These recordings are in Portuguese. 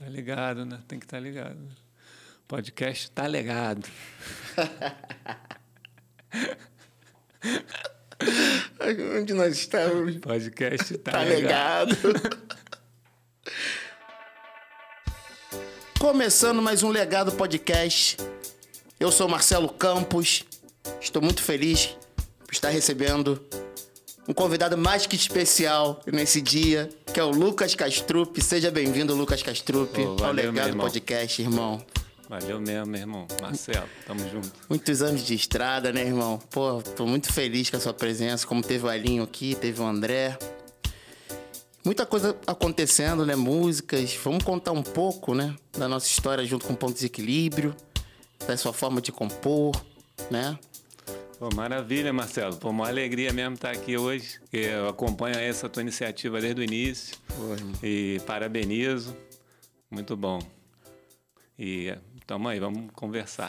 Tá ligado, né? Tem que estar tá ligado. Podcast tá ligado. Onde nós estamos? Podcast tá, tá ligado. ligado. Começando mais um Legado Podcast. Eu sou Marcelo Campos. Estou muito feliz por estar recebendo um convidado mais que especial nesse dia, que é o Lucas Castrup. Seja bem-vindo, Lucas Castrup, oh, ao Legado Podcast, irmão. Valeu mesmo, meu irmão. Marcelo, tamo junto. Muitos anos de estrada, né, irmão? Pô, tô muito feliz com a sua presença, como teve o Alinho aqui, teve o André. Muita coisa acontecendo, né? Músicas. Vamos contar um pouco, né? Da nossa história junto com o Ponto de Equilíbrio, da sua forma de compor, né? Pô, maravilha, Marcelo. Pô, uma alegria mesmo estar aqui hoje. Eu acompanho essa tua iniciativa desde o início. E parabenizo. Muito bom. E tamo aí, vamos conversar.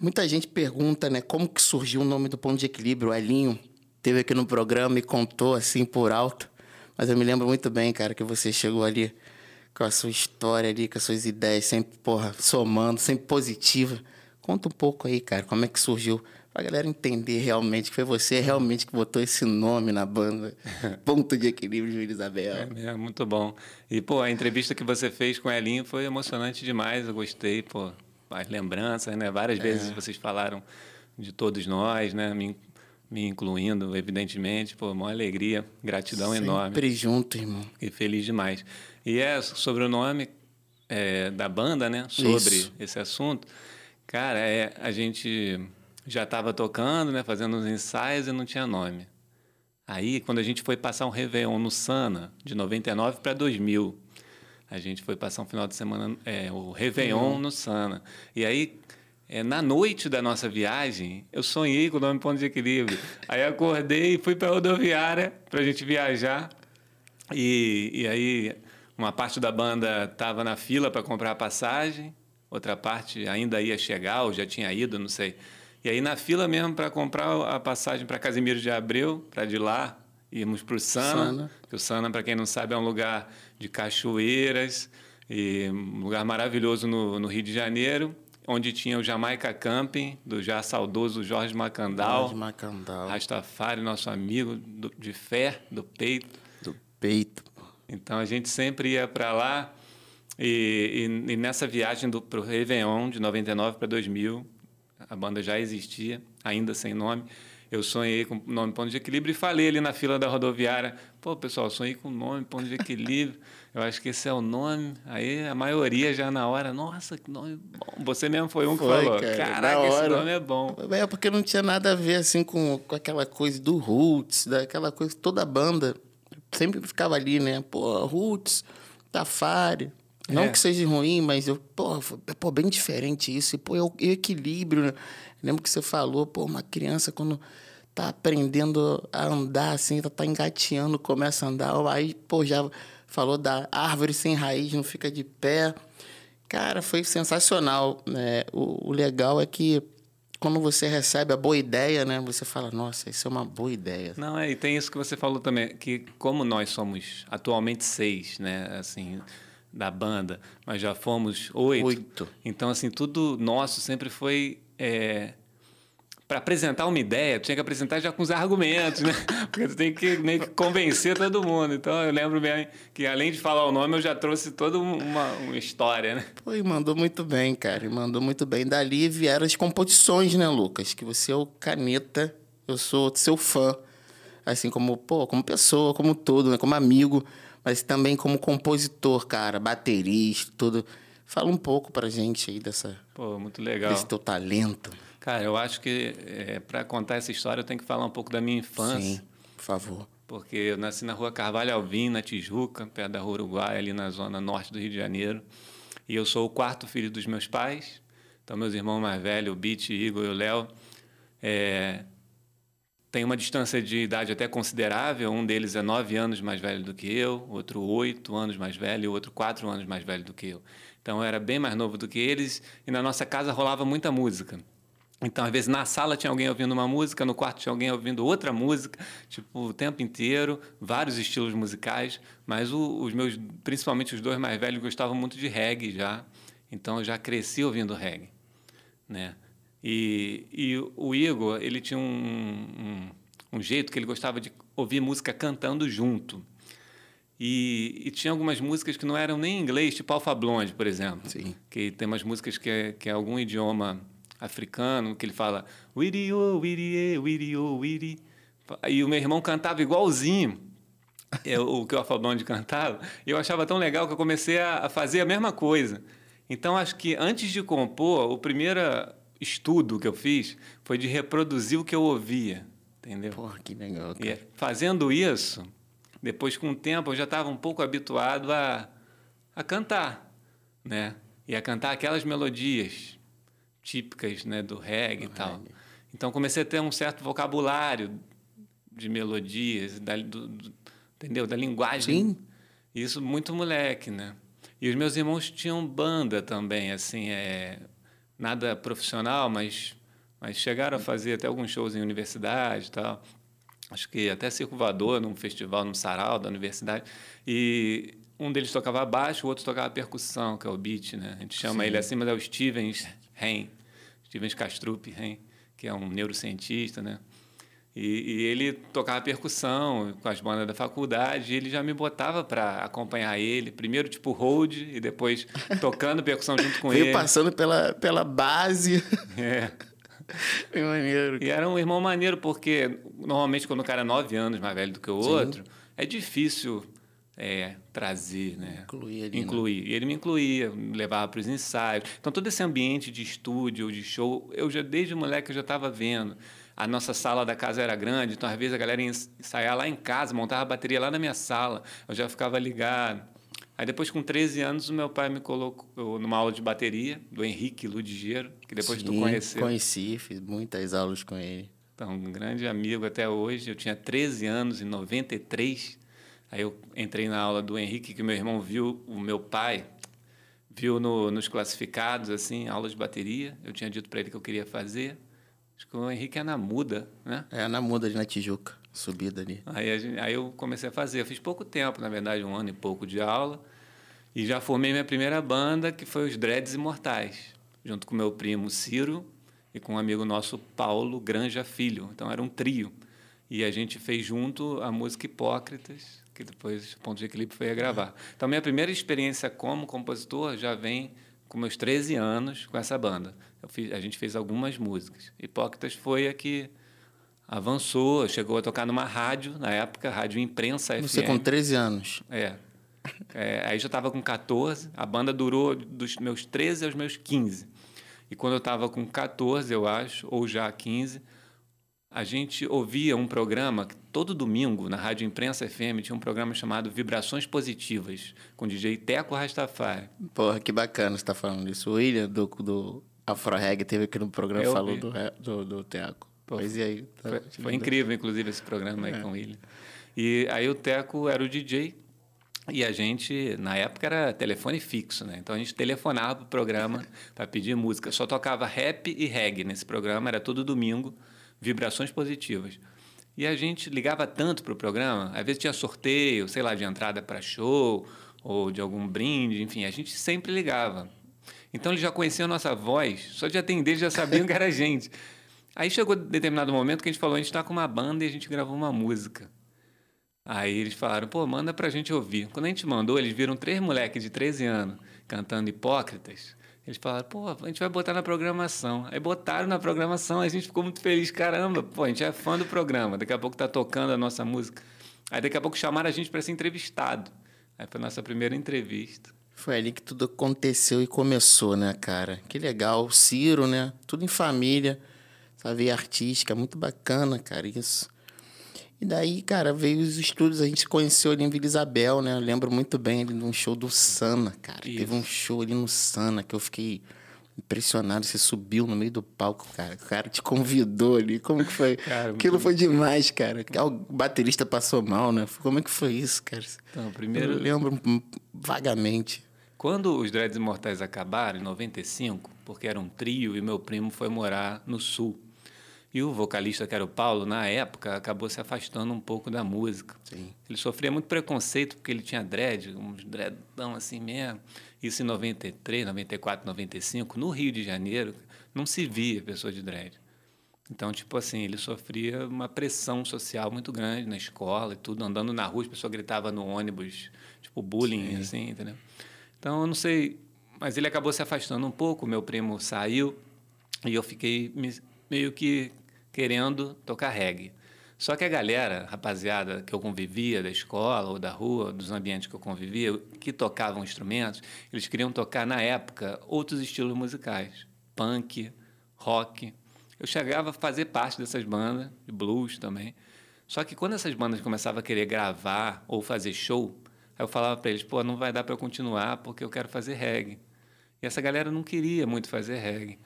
Muita gente pergunta, né, como que surgiu o nome do Ponto de Equilíbrio. O Elinho teve aqui no programa e contou assim por alto. Mas eu me lembro muito bem, cara, que você chegou ali com a sua história ali, com as suas ideias, sempre, porra, somando, sempre positiva. Conta um pouco aí, cara, como é que surgiu pra galera entender realmente que foi você realmente que botou esse nome na banda. Ponto de equilíbrio de Isabel. É, é, muito bom. E, pô, a entrevista que você fez com a Elinho foi emocionante demais, eu gostei, pô. As lembranças, né? Várias é. vezes vocês falaram de todos nós, né? Me, me incluindo, evidentemente. Pô, uma alegria, gratidão Sempre enorme. Sempre junto, irmão. E feliz demais. E é sobre o nome é, da banda, né? Sobre Isso. esse assunto. Cara, é, a gente já estava tocando, né, fazendo uns ensaios e não tinha nome. Aí, quando a gente foi passar um Réveillon no Sana, de 99 para 2000, a gente foi passar um final de semana, é, o Réveillon uhum. no Sana. E aí, é, na noite da nossa viagem, eu sonhei com o nome Ponto de Equilíbrio. aí acordei e fui para a rodoviária para a gente viajar. E, e aí, uma parte da banda estava na fila para comprar a passagem, outra parte ainda ia chegar, ou já tinha ido, não sei. E aí, na fila mesmo, para comprar a passagem para Casimiro de Abreu, para de lá, íamos para o Sana. Sana. Que o Sana, para quem não sabe, é um lugar de cachoeiras, e um lugar maravilhoso no, no Rio de Janeiro onde tinha o Jamaica Camping, do já saudoso Jorge Macandal. Jorge Macandal. Rastafari, nosso amigo do, de fé, do peito. Do peito. Então a gente sempre ia para lá. E, e, e, nessa viagem para o Réveillon, de 99 para 2000, a banda já existia, ainda sem nome. Eu sonhei com o nome Ponto de Equilíbrio e falei ali na fila da rodoviária: pô, pessoal, sonhei com o nome Ponto de Equilíbrio. Eu acho que esse é o nome. Aí a maioria já na hora, nossa, que nome bom. Você mesmo foi um que foi, falou: cara, caraca, esse nome é bom. É porque não tinha nada a ver assim com, com aquela coisa do Roots, daquela coisa, toda a banda sempre ficava ali, né? Pô, Roots, Tafari. Não é. que seja ruim, mas eu, pô, pô, bem diferente isso. E, pô, eu equilíbrio, né? Lembro que você falou, pô, uma criança quando tá aprendendo a andar, assim, tá, tá engateando, começa a andar, aí, pô, já falou da árvore sem raiz, não fica de pé. Cara, foi sensacional, né? O, o legal é que quando você recebe a boa ideia, né? Você fala, nossa, isso é uma boa ideia. Não, é, e tem isso que você falou também, que como nós somos atualmente seis, né? Assim, da banda, mas já fomos oito. Oito. Então, assim, tudo nosso sempre foi. É, para apresentar uma ideia, tinha que apresentar já com os argumentos, né? Porque tu tem que meio que convencer todo mundo. Então eu lembro bem que além de falar o nome, eu já trouxe toda uma, uma história, né? Pô, e mandou muito bem, cara. E mandou muito bem. Dali vieram as composições, né, Lucas? Que você é o caneta, eu sou seu fã. Assim como, pô, como pessoa, como todo, né? Como amigo mas também como compositor, cara, baterista, tudo. Fala um pouco pra gente aí dessa. Pô, muito legal. Desse teu talento. Cara, eu acho que é, para contar essa história eu tenho que falar um pouco da minha infância. Sim, por favor. Porque eu nasci na rua Carvalho Alvim, na Tijuca, perto da rua Uruguai, ali na zona norte do Rio de Janeiro. E eu sou o quarto filho dos meus pais. Então, meus irmãos mais velhos, o Beat, Igor e o Léo, é, tem uma distância de idade até considerável. Um deles é nove anos mais velho do que eu, outro oito anos mais velho outro quatro anos mais velho do que eu. Então eu era bem mais novo do que eles e na nossa casa rolava muita música. Então, às vezes, na sala tinha alguém ouvindo uma música, no quarto tinha alguém ouvindo outra música, tipo, o tempo inteiro, vários estilos musicais, mas o, os meus, principalmente os dois mais velhos, gostavam muito de reggae já, então eu já cresci ouvindo reggae, né? E, e o Igor, ele tinha um, um, um jeito que ele gostava de ouvir música cantando junto. E, e, tinha algumas músicas que não eram nem em inglês, tipo Alpha Blonde, por exemplo. Sim. Que tem umas músicas que é, que é algum idioma africano, que ele fala Wiri o Wiri Wiri Wiri. E o meu irmão cantava igualzinho eu, o que o Alpha Blonde cantava. E eu achava tão legal que eu comecei a, a fazer a mesma coisa. Então, acho que antes de compor, o primeiro estudo que eu fiz foi de reproduzir o que eu ouvia, entendeu? Porra, que legal, cara. E fazendo isso, depois com o tempo eu já estava um pouco habituado a, a cantar, né? E a cantar aquelas melodias típicas, né, do reggae do e tal. Reggae. Então comecei a ter um certo vocabulário de melodias, da, do, do, entendeu? Da linguagem. Sim. Isso muito moleque, né? E os meus irmãos tinham banda também, assim, é, nada profissional, mas, mas chegaram a fazer até alguns shows em universidade e tal. Acho que até circulador num festival, num sarau da universidade. E um deles tocava baixo, o outro tocava percussão, que é o beat, né? A gente chama Sim. ele assim, mas é o Stevens Ren, Stevens Castrup Ren, que é um neurocientista, né? E, e, ele tocava percussão com as bandas da faculdade, e ele já me botava para acompanhar ele, primeiro tipo hold e depois tocando percussão junto com Veio ele. passando pela, pela base. É. Que maneiro. E era um irmão maneiro, porque normalmente quando o cara é nove anos mais velho do que o Sim. outro, é difícil é, trazer, né? Incluir ali, Incluir. Né? E ele me incluía, me levava para os ensaios. Então todo esse ambiente de estúdio, de show, eu já desde moleque eu já estava vendo. A nossa sala da casa era grande, então às vezes a galera ia ensaiar lá em casa, montava a bateria lá na minha sala, eu já ficava ligado. Aí depois, com 13 anos, o meu pai me colocou numa aula de bateria, do Henrique Ludigeiro, que depois Sim, tu conheceu. conheci, fiz muitas aulas com ele. Então, um grande amigo até hoje. Eu tinha 13 anos, em 93. Aí eu entrei na aula do Henrique, que meu irmão viu, o meu pai viu no, nos classificados, assim, aula de bateria. Eu tinha dito para ele que eu queria fazer. Acho que o Henrique é na Muda, né? É, na Muda, ali na Tijuca, subida ali. Aí, gente, aí eu comecei a fazer. Eu fiz pouco tempo, na verdade, um ano e pouco de aula. E já formei minha primeira banda, que foi os Dreads Imortais, junto com meu primo Ciro e com um amigo nosso, Paulo Granja Filho. Então era um trio. E a gente fez junto a música Hipócritas, que depois o Ponto de Equilíbrio foi a gravar. Então, minha primeira experiência como compositor já vem com meus 13 anos com essa banda. Fiz, a gente fez algumas músicas. Hipócritas foi a que avançou, chegou a tocar numa rádio, na época, Rádio Imprensa Você FM. com 13 anos. É. é aí já estava com 14, a banda durou dos meus 13 aos meus 15. E quando eu estava com 14, eu acho, ou já 15, a gente ouvia um programa, todo domingo, na Rádio Imprensa FM, tinha um programa chamado Vibrações Positivas, com o DJ Teco Rastafari. Porra, que bacana você tá falando isso. O William, do, do Afro Reg, teve aqui no programa, Eu falou do, do, do Teco. Pois e aí? Tá, foi, foi incrível, inclusive, esse programa aí é. com o William. E aí o Teco era o DJ e a gente, na época, era telefone fixo, né? Então a gente telefonava pro programa para pedir música. Só tocava rap e reggae nesse programa, era todo domingo vibrações positivas. E a gente ligava tanto para o programa, às vezes tinha sorteio, sei lá, de entrada para show ou de algum brinde, enfim, a gente sempre ligava. Então eles já conheciam a nossa voz, só de atender já sabiam que era a gente. Aí chegou determinado momento que a gente falou, a gente está com uma banda e a gente gravou uma música. Aí eles falaram, pô, manda pra gente ouvir. Quando a gente mandou, eles viram três moleques de 13 anos cantando Hipócritas. Eles falaram, pô, a gente vai botar na programação. Aí botaram na programação, a gente ficou muito feliz. Caramba, pô, a gente é fã do programa. Daqui a pouco tá tocando a nossa música. Aí daqui a pouco chamaram a gente para ser entrevistado. Aí foi a nossa primeira entrevista. Foi ali que tudo aconteceu e começou, né, cara? Que legal. Ciro, né? Tudo em família. Essa veia artística, muito bacana, cara, isso. E daí, cara, veio os estudos, a gente se conheceu ali em Vila Isabel, né? Eu lembro muito bem ali de um show do Sana, cara. Isso. Teve um show ali no Sana que eu fiquei impressionado. Você subiu no meio do palco, cara. O cara te convidou ali. Como que foi? Cara, Aquilo muito... foi demais, cara. O baterista passou mal, né? Como é que foi isso, cara? Então, primeiro... Eu lembro vagamente. Quando os Dreads Imortais acabaram, em 95, porque era um trio e meu primo foi morar no sul. E o vocalista, que era o Paulo, na época, acabou se afastando um pouco da música. Sim. Ele sofria muito preconceito porque ele tinha dread, uns dreadão assim mesmo. Isso em 93, 94, 95, no Rio de Janeiro, não se via pessoa de dread. Então, tipo assim, ele sofria uma pressão social muito grande na escola e tudo, andando na rua, as pessoas gritavam no ônibus, tipo bullying, Sim. assim, entendeu? Então, eu não sei, mas ele acabou se afastando um pouco, meu primo saiu e eu fiquei meio que querendo tocar reggae. Só que a galera, rapaziada que eu convivia da escola ou da rua, dos ambientes que eu convivia, que tocavam instrumentos, eles queriam tocar na época outros estilos musicais, punk, rock. Eu chegava a fazer parte dessas bandas, de blues também. Só que quando essas bandas começavam a querer gravar ou fazer show, eu falava para eles, pô, não vai dar para eu continuar porque eu quero fazer reggae. E essa galera não queria muito fazer reggae.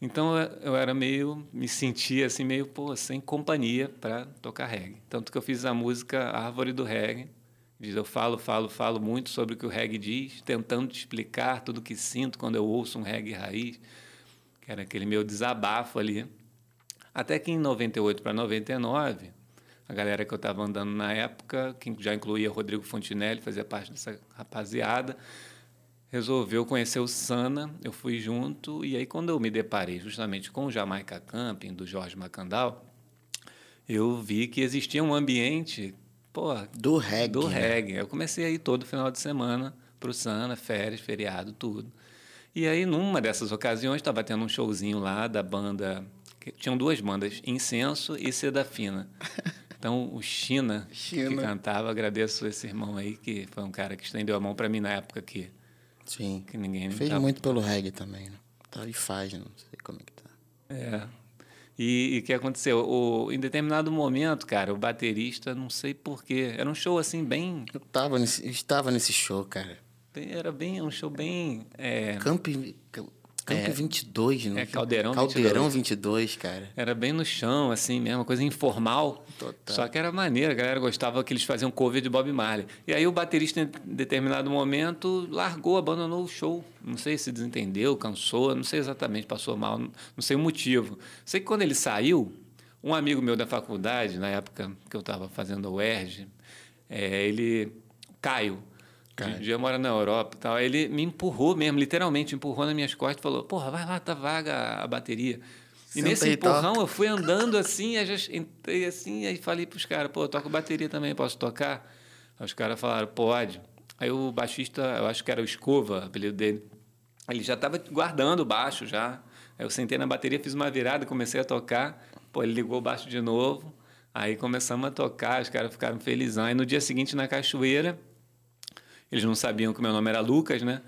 Então eu era meio, me sentia assim meio, pô, sem companhia para tocar reggae. Tanto que eu fiz a música Árvore do Reggae. Diz, eu falo, falo, falo muito sobre o que o reggae diz, tentando te explicar tudo que sinto quando eu ouço um reggae raiz, que era aquele meu desabafo ali. Até que em 98 para 99, a galera que eu estava andando na época, que já incluía Rodrigo Fontinelli, fazia parte dessa rapaziada, resolveu conhecer o Sana, eu fui junto, e aí quando eu me deparei justamente com o Jamaica Camping, do Jorge Macandal, eu vi que existia um ambiente pô, do reggae. Do né? reggae. Eu comecei a ir todo final de semana para o Sana, férias, feriado, tudo. E aí, numa dessas ocasiões, estava tendo um showzinho lá da banda. Tinham duas bandas, Incenso e Seda Fina. Então, o China, China, que cantava, agradeço esse irmão aí, que foi um cara que estendeu a mão para mim na época que Sim. Que ninguém Fez tava... muito pelo reggae também, né? Tá, e faz, não sei como é que tá. É. E o que aconteceu? O, em determinado momento, cara, o baterista, não sei porquê, era um show assim bem. Eu, tava nesse, eu estava nesse show, cara. Era bem um show bem. É... Camp, Camp é, 22, né? É, Caldeirão, Caldeirão 22. 22, cara. Era bem no chão, assim mesmo, coisa informal. Total. Só que era maneiro, a galera gostava que eles faziam cover de Bob Marley. E aí o baterista, em determinado momento, largou, abandonou o show. Não sei se desentendeu, cansou, não sei exatamente, passou mal, não sei o motivo. Sei que quando ele saiu, um amigo meu da faculdade, na época que eu estava fazendo o UERJ, é, ele, Caio, Cara. dia mora na Europa e tal. Ele me empurrou mesmo, literalmente, empurrou nas minhas costas e falou: Porra, vai lá, tá vaga a bateria. E Senta nesse empurrão eu fui andando assim, aí já entrei assim, aí falei pros caras: Pô, eu toco bateria também, posso tocar? Aí os caras falaram: Pode. Aí o baixista, eu acho que era o Escova, o apelido dele, ele já estava guardando o baixo já. Aí eu sentei na bateria, fiz uma virada, comecei a tocar. Pô, ele ligou o baixo de novo. Aí começamos a tocar, os caras ficaram felizão. Aí no dia seguinte, na cachoeira, eles não sabiam que o meu nome era Lucas, né?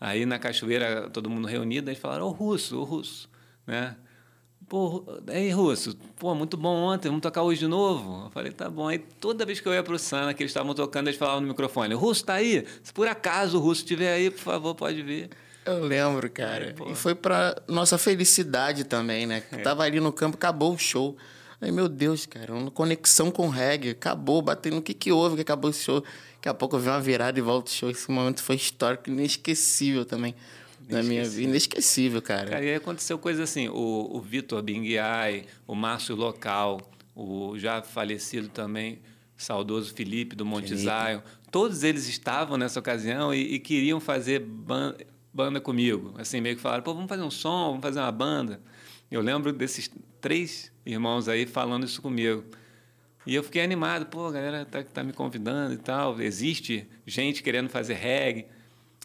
Aí na cachoeira, todo mundo reunido, eles falaram, ô Russo, ô Russo, né? Pô, aí Russo, pô, muito bom ontem, vamos tocar hoje de novo? Eu falei, tá bom. Aí toda vez que eu ia pro Sana, que eles estavam tocando, eles falavam no microfone, Russo, tá aí? Se por acaso o Russo estiver aí, por favor, pode vir. Eu lembro, cara. Aí, e foi para nossa felicidade também, né? É. Tava ali no campo, acabou o show. Aí, meu Deus, cara, uma conexão com reggae. Acabou, batendo. O que que houve que acabou esse show? Daqui a pouco eu vi uma virada e volta o show. Esse momento foi histórico, inesquecível também. Na minha vida, inesquecível, cara. Cara, e aí aconteceu coisa assim: o, o Vitor Binguiai, o Márcio Local, o já falecido também, saudoso Felipe do Monte Felipe. Zion, todos eles estavam nessa ocasião e, e queriam fazer banda, banda comigo. Assim, meio que falaram: pô, vamos fazer um som, vamos fazer uma banda. Eu lembro desses três irmãos aí falando isso comigo. E eu fiquei animado, pô, a galera tá, tá me convidando e tal. Existe gente querendo fazer reggae.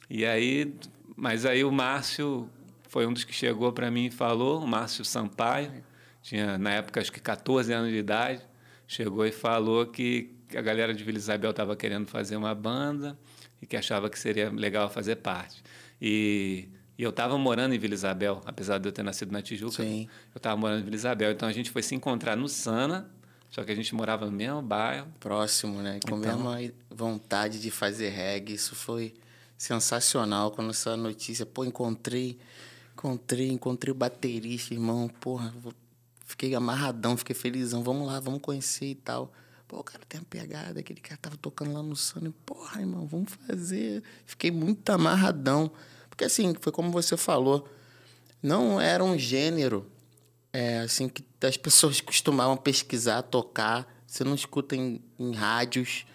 E aí, mas aí o Márcio foi um dos que chegou para mim e falou, o Márcio Sampaio, tinha na época acho que 14 anos de idade, chegou e falou que a galera de Vila Isabel estava querendo fazer uma banda e que achava que seria legal fazer parte. E e eu estava morando em Vila Isabel, apesar de eu ter nascido na Tijuca. Sim. Eu estava morando em Vila Isabel. Então a gente foi se encontrar no Sana, só que a gente morava no mesmo bairro. Próximo, né? Com então... a mesma vontade de fazer reggae. Isso foi sensacional quando essa notícia. Pô, encontrei, encontrei, encontrei o baterista, irmão. Porra, fiquei amarradão, fiquei felizão. Vamos lá, vamos conhecer e tal. Pô, o cara tem uma pegada, aquele cara tava tocando lá no Sana. Porra, irmão, vamos fazer. Fiquei muito amarradão. Porque assim, foi como você falou, não era um gênero é, assim que as pessoas costumavam pesquisar, tocar. Você não escuta em, em rádios,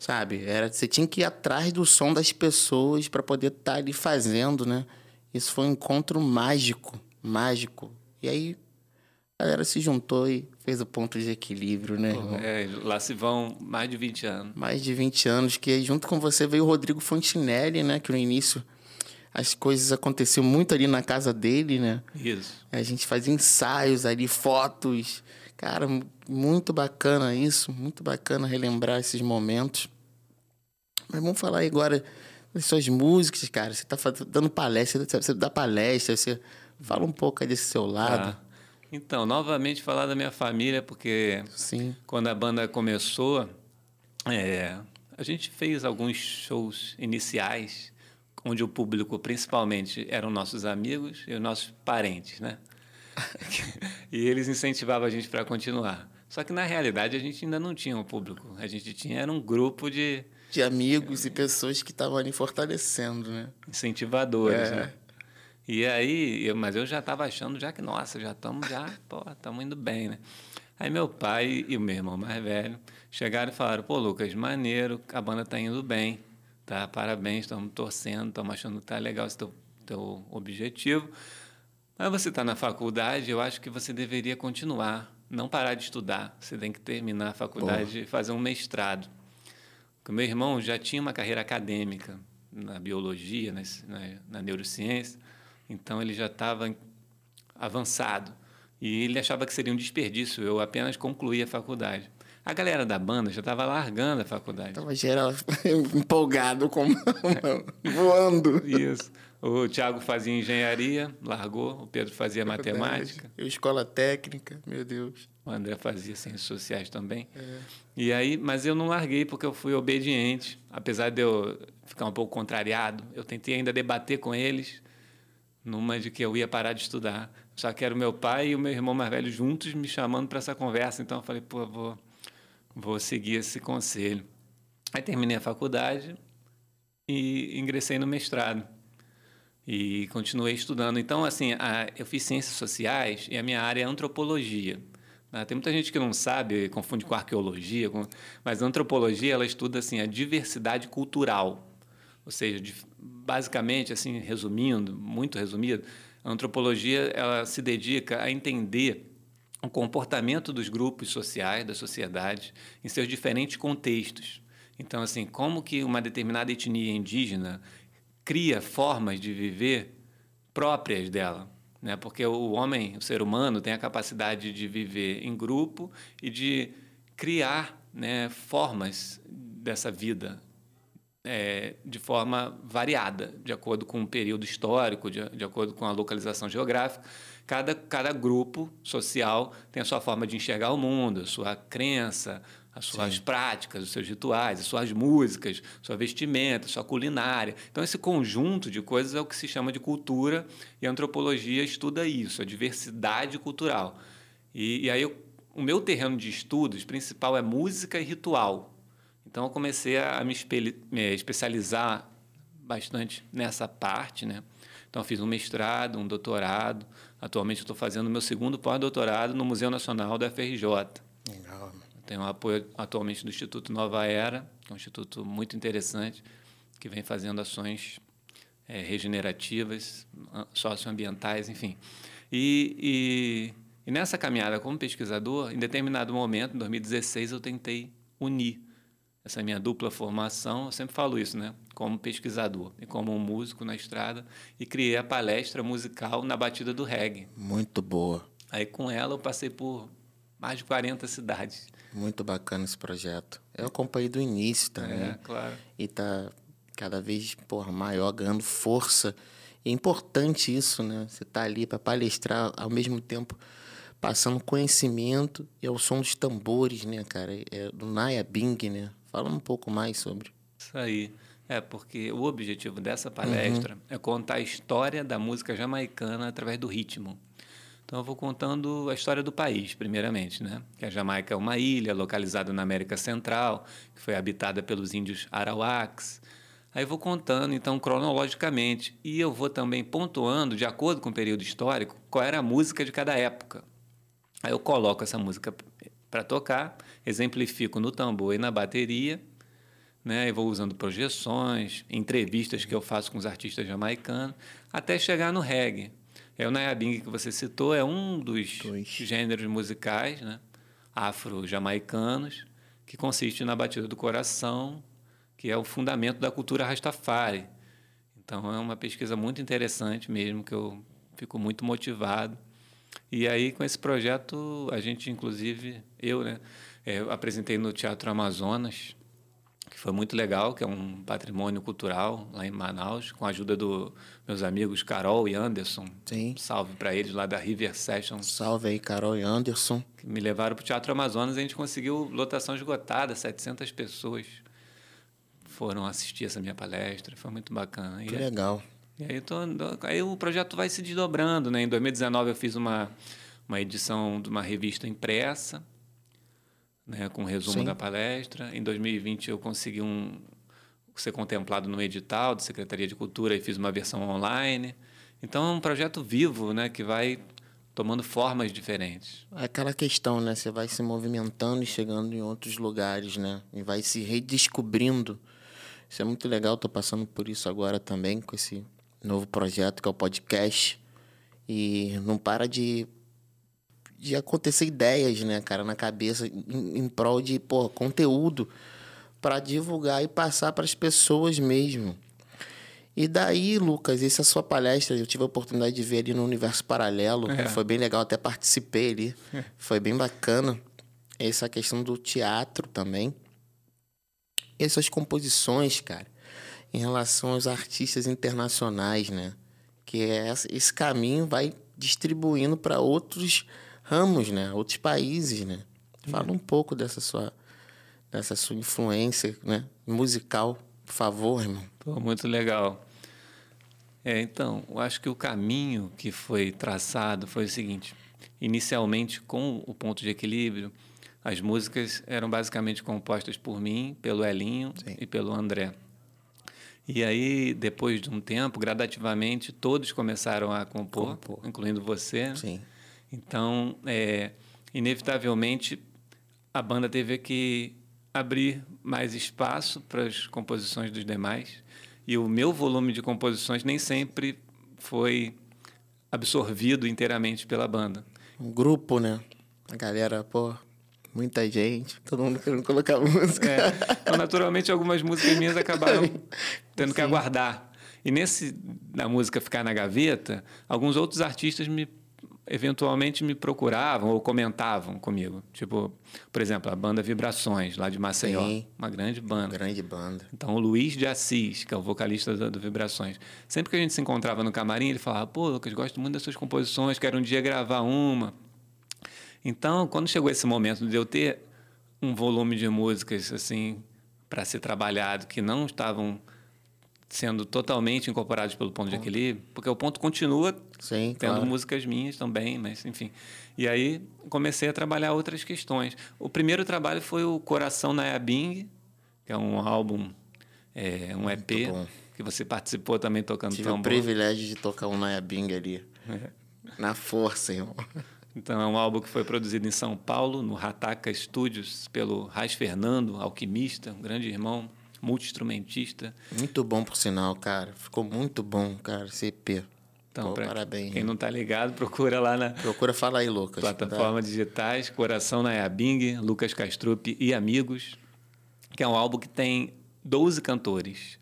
sabe? Era, você tinha que ir atrás do som das pessoas para poder estar tá ali fazendo, né? Isso foi um encontro mágico, mágico. E aí a galera se juntou e fez o ponto de equilíbrio, né? é, lá se vão mais de 20 anos. Mais de 20 anos, que junto com você veio o Rodrigo Fontinelli, né? Que no início as coisas aconteciam muito ali na casa dele, né? Isso. A gente fazia ensaios ali, fotos. Cara, muito bacana isso, muito bacana relembrar esses momentos. Mas vamos falar agora das suas músicas, cara. Você está dando palestra, você dá palestra, você fala um pouco aí desse seu lado. Ah, então, novamente falar da minha família, porque Sim. quando a banda começou, é, a gente fez alguns shows iniciais onde o público principalmente eram nossos amigos e os nossos parentes, né? e eles incentivavam a gente para continuar. Só que na realidade a gente ainda não tinha um público, a gente tinha era um grupo de de amigos e pessoas que estavam ali fortalecendo, né? Incentivadores, é. né? E aí, eu, mas eu já estava achando já que, nossa, já estamos já, pô, estamos indo bem, né? Aí meu pai e o meu irmão mais velho chegaram e falaram, pô, Lucas, maneiro, a banda está indo bem. Tá? Parabéns, estamos torcendo, estamos achando que tá legal esse teu, teu objetivo. Mas você está na faculdade, eu acho que você deveria continuar, não parar de estudar. Você tem que terminar a faculdade e fazer um mestrado. Porque o meu irmão já tinha uma carreira acadêmica na biologia, na, na, na neurociência, então ele já estava avançado. E ele achava que seria um desperdício eu apenas concluir a faculdade. A galera da banda já estava largando a faculdade. Estava geral empolgado, com... voando. Isso. O Thiago fazia engenharia, largou. O Pedro fazia matemática. Eu escola técnica, meu Deus. O André fazia ciências sociais também. É. E aí, mas eu não larguei porque eu fui obediente. Apesar de eu ficar um pouco contrariado, eu tentei ainda debater com eles numa de que eu ia parar de estudar. Só que era o meu pai e o meu irmão mais velho juntos me chamando para essa conversa. Então eu falei, pô, vou vou seguir esse conselho. Aí terminei a faculdade e ingressei no mestrado e continuei estudando. Então, assim, a, eu fiz ciências sociais e a minha área é antropologia. Né? Tem muita gente que não sabe, confunde com arqueologia, com, mas antropologia ela estuda assim a diversidade cultural, ou seja, de, basicamente, assim, resumindo, muito resumido, a antropologia ela se dedica a entender o comportamento dos grupos sociais, da sociedade, em seus diferentes contextos. Então, assim, como que uma determinada etnia indígena cria formas de viver próprias dela, né? Porque o homem, o ser humano, tem a capacidade de viver em grupo e de criar, né, formas dessa vida é, de forma variada, de acordo com o período histórico, de, de acordo com a localização geográfica. Cada, cada grupo social tem a sua forma de enxergar o mundo, a sua crença, as suas Sim. práticas, os seus rituais, as suas músicas, sua vestimenta, sua culinária. Então, esse conjunto de coisas é o que se chama de cultura e a antropologia estuda isso, a diversidade cultural. E, e aí, eu, o meu terreno de estudos principal é música e ritual. Então, eu comecei a me, me especializar bastante nessa parte, né? Então, fiz um mestrado, um doutorado. Atualmente, estou fazendo meu segundo pós-doutorado no Museu Nacional da FRJ. Legal. Tenho apoio atualmente do Instituto Nova Era, que é um instituto muito interessante, que vem fazendo ações é, regenerativas, socioambientais, enfim. E, e, e nessa caminhada como pesquisador, em determinado momento, em 2016, eu tentei unir essa minha dupla formação, eu sempre falo isso, né? Como pesquisador e como um músico na estrada, e criei a palestra musical na batida do reggae. Muito boa. Aí com ela eu passei por mais de 40 cidades. Muito bacana esse projeto. Eu acompanhei do início também. É, claro. E tá cada vez porra, maior, ganhando força. É importante isso, né? Você tá ali para palestrar ao mesmo tempo passando conhecimento e ao som dos tambores, né, cara? É do Naya Bing, né? Fala um pouco mais sobre. Isso aí. É, porque o objetivo dessa palestra uhum. é contar a história da música jamaicana através do ritmo. Então, eu vou contando a história do país, primeiramente, né? Que a Jamaica é uma ilha localizada na América Central, que foi habitada pelos índios arawaks. Aí eu vou contando, então, cronologicamente. E eu vou também pontuando, de acordo com o período histórico, qual era a música de cada época. Aí eu coloco essa música para tocar, exemplifico no tambor e na bateria, né? Eu vou usando projeções, entrevistas que eu faço com os artistas jamaicanos, até chegar no reggae. É o Nayabing que você citou, é um dos Dois. gêneros musicais, né? afro-jamaicanos, que consiste na batida do coração, que é o fundamento da cultura Rastafari. Então é uma pesquisa muito interessante mesmo, que eu fico muito motivado. E aí, com esse projeto, a gente, inclusive, eu, né, é, apresentei no Teatro Amazonas, que foi muito legal, que é um patrimônio cultural lá em Manaus, com a ajuda dos meus amigos Carol e Anderson. Sim. Salve para eles lá da River Sessions. Salve aí, Carol e Anderson. Que me levaram para o Teatro Amazonas e a gente conseguiu lotação esgotada, 700 pessoas foram assistir essa minha palestra, foi muito bacana. Que e legal. E aí, tô, aí o projeto vai se desdobrando, né? Em 2019 eu fiz uma, uma edição de uma revista impressa, né, com um resumo Sim. da palestra. Em 2020 eu consegui um, ser contemplado no edital da Secretaria de Cultura e fiz uma versão online. Então é um projeto vivo, né, que vai tomando formas diferentes. É aquela questão, né, você vai se movimentando e chegando em outros lugares, né, e vai se redescobrindo. Isso é muito legal, estou passando por isso agora também com esse novo projeto que é o podcast. E não para de de acontecer ideias, né, cara, na cabeça em, em prol de, pô, conteúdo para divulgar e passar para as pessoas mesmo. E daí, Lucas, essa sua palestra, eu tive a oportunidade de ver ali no Universo Paralelo, é. foi bem legal, até participei ali, é. foi bem bacana. Essa questão do teatro também. Essas composições, cara, em relação aos artistas internacionais, né? Que é esse caminho vai distribuindo para outros ramos, né? Outros países, né? Fala um pouco dessa sua, dessa sua influência, né? Musical, por favor, irmão. Pô, muito legal. É, então, eu acho que o caminho que foi traçado foi o seguinte: inicialmente, com o ponto de equilíbrio, as músicas eram basicamente compostas por mim, pelo Elinho Sim. e pelo André. E aí, depois de um tempo, gradativamente, todos começaram a compor, compor. incluindo você. Sim. Então, é, inevitavelmente, a banda teve que abrir mais espaço para as composições dos demais. E o meu volume de composições nem sempre foi absorvido inteiramente pela banda. Um grupo, né? A galera, pô, muita gente, todo mundo querendo colocar música. É. Então, naturalmente, algumas músicas minhas acabaram tendo Sim. que aguardar. E nesse da música ficar na gaveta, alguns outros artistas me eventualmente me procuravam ou comentavam comigo. Tipo, por exemplo, a banda Vibrações, lá de Maceió. Sim, uma grande banda. Uma grande banda. Então, o Luiz de Assis, que é o vocalista do, do, Vibrações. Sempre que a gente se encontrava no camarim, ele falava: pô, Lucas, gosto muito das suas composições, quero um dia gravar uma. Então, quando chegou esse momento de eu ter um volume de músicas, assim, para ser trabalhado, que não estavam sendo totalmente incorporados pelo ponto de equilíbrio, porque o ponto continua Sim, tendo claro. músicas minhas também, mas enfim. E aí comecei a trabalhar outras questões. O primeiro trabalho foi o Coração na Yabing, que é um álbum, é, um EP, que você participou também tocando Tive tambor. o privilégio de tocar um Nayabing ali. É. Na força, irmão. Então, é um álbum que foi produzido em São Paulo, no Rataca Studios, pelo Raiz Fernando, alquimista, um grande irmão multi-instrumentista. Muito bom, por sinal, cara. Ficou muito bom, cara, esse EP. Então, Pô, parabéns. Quem não está ligado, procura lá na. Procura Fala aí, Lucas. Plataformas tá. digitais, Coração na Yabing, Lucas Castrup e Amigos, que é um álbum que tem 12 cantores.